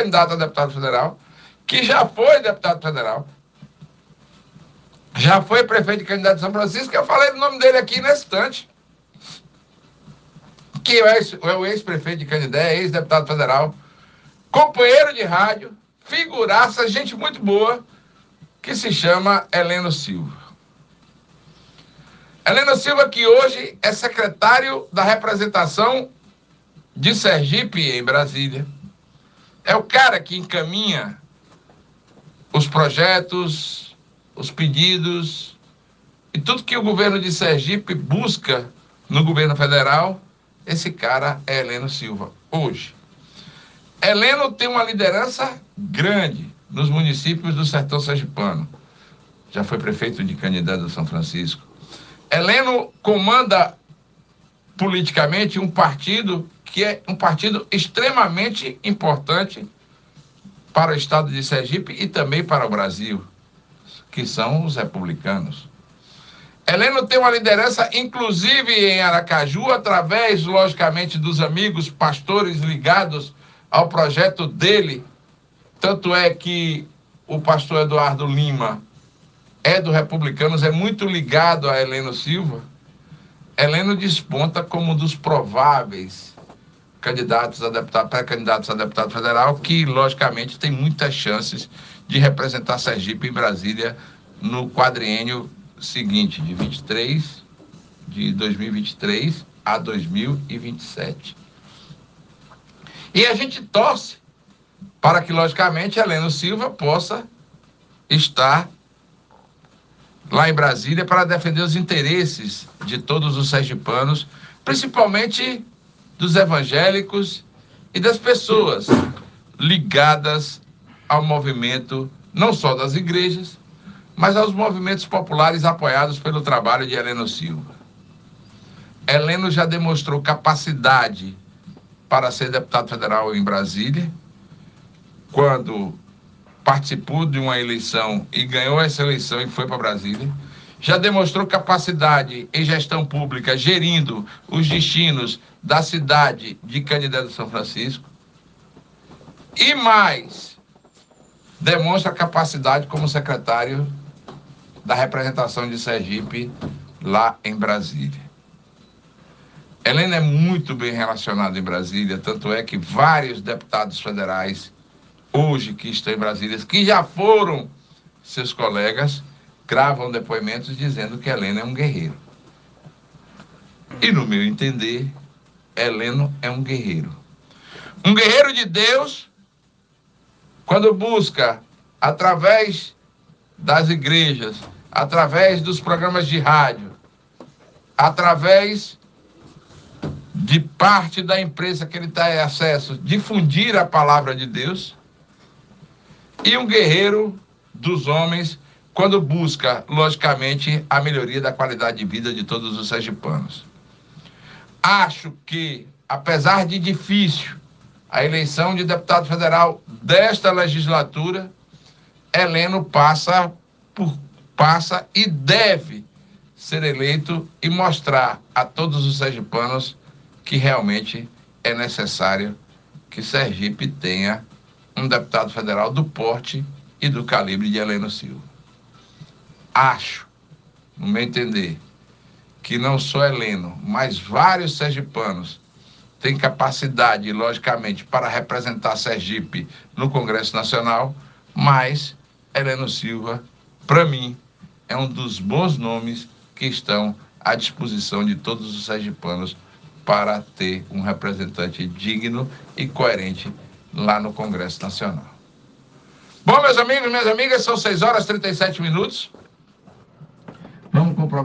candidato a deputado federal, que já foi deputado federal, já foi prefeito de candidato de São Francisco, eu falei o nome dele aqui nesse instante. Que é o ex-prefeito de Canidé, ex-deputado federal, companheiro de rádio, figuraça, gente muito boa, que se chama Heleno Silva. Heleno Silva, que hoje é secretário da representação de Sergipe em Brasília. É o cara que encaminha os projetos, os pedidos e tudo que o governo de Sergipe busca no governo federal. Esse cara é Heleno Silva, hoje. Heleno tem uma liderança grande nos municípios do sertão sergipano. Já foi prefeito de Candidato São Francisco. Heleno comanda politicamente um partido que é um partido extremamente importante para o estado de Sergipe e também para o Brasil, que são os republicanos. Heleno tem uma liderança, inclusive em Aracaju, através, logicamente, dos amigos pastores ligados ao projeto dele. Tanto é que o pastor Eduardo Lima é do Republicanos, é muito ligado a Heleno Silva. Heleno desponta como um dos prováveis candidatos a deputado, pré-candidatos a deputado federal, que, logicamente, tem muitas chances de representar Sergipe em Brasília no quadriênio seguinte, de 23, de 2023 a 2027. E a gente torce para que, logicamente, Heleno Silva possa estar lá em Brasília para defender os interesses de todos os sergipanos, principalmente dos evangélicos e das pessoas ligadas ao movimento, não só das igrejas, mas aos movimentos populares apoiados pelo trabalho de Heleno Silva. Heleno já demonstrou capacidade para ser deputado federal em Brasília, quando participou de uma eleição e ganhou essa eleição e foi para Brasília. Já demonstrou capacidade em gestão pública, gerindo os destinos da cidade de Candidato São Francisco. E mais, demonstra capacidade como secretário da representação de Sergipe lá em Brasília. Helena é muito bem relacionada em Brasília, tanto é que vários deputados federais, hoje que estão em Brasília, que já foram seus colegas, gravam depoimentos dizendo que Helena é um guerreiro. E no meu entender, Heleno é um guerreiro. Um guerreiro de Deus, quando busca, através das igrejas, através dos programas de rádio, através de parte da imprensa que ele está em acesso, difundir a palavra de Deus, e um guerreiro dos homens quando busca, logicamente, a melhoria da qualidade de vida de todos os sergipanos. Acho que, apesar de difícil, a eleição de deputado federal desta legislatura, Heleno passa, por, passa e deve ser eleito e mostrar a todos os sergipanos que realmente é necessário que Sergipe tenha um deputado federal do porte e do calibre de Heleno Silva. Acho, no meu entender, que não só Heleno, mas vários sergipanos têm capacidade, logicamente, para representar Sergipe no Congresso Nacional, mas Heleno Silva, para mim, é um dos bons nomes que estão à disposição de todos os sergipanos para ter um representante digno e coerente lá no Congresso Nacional. Bom, meus amigos minhas amigas, são 6 horas e 37 minutos.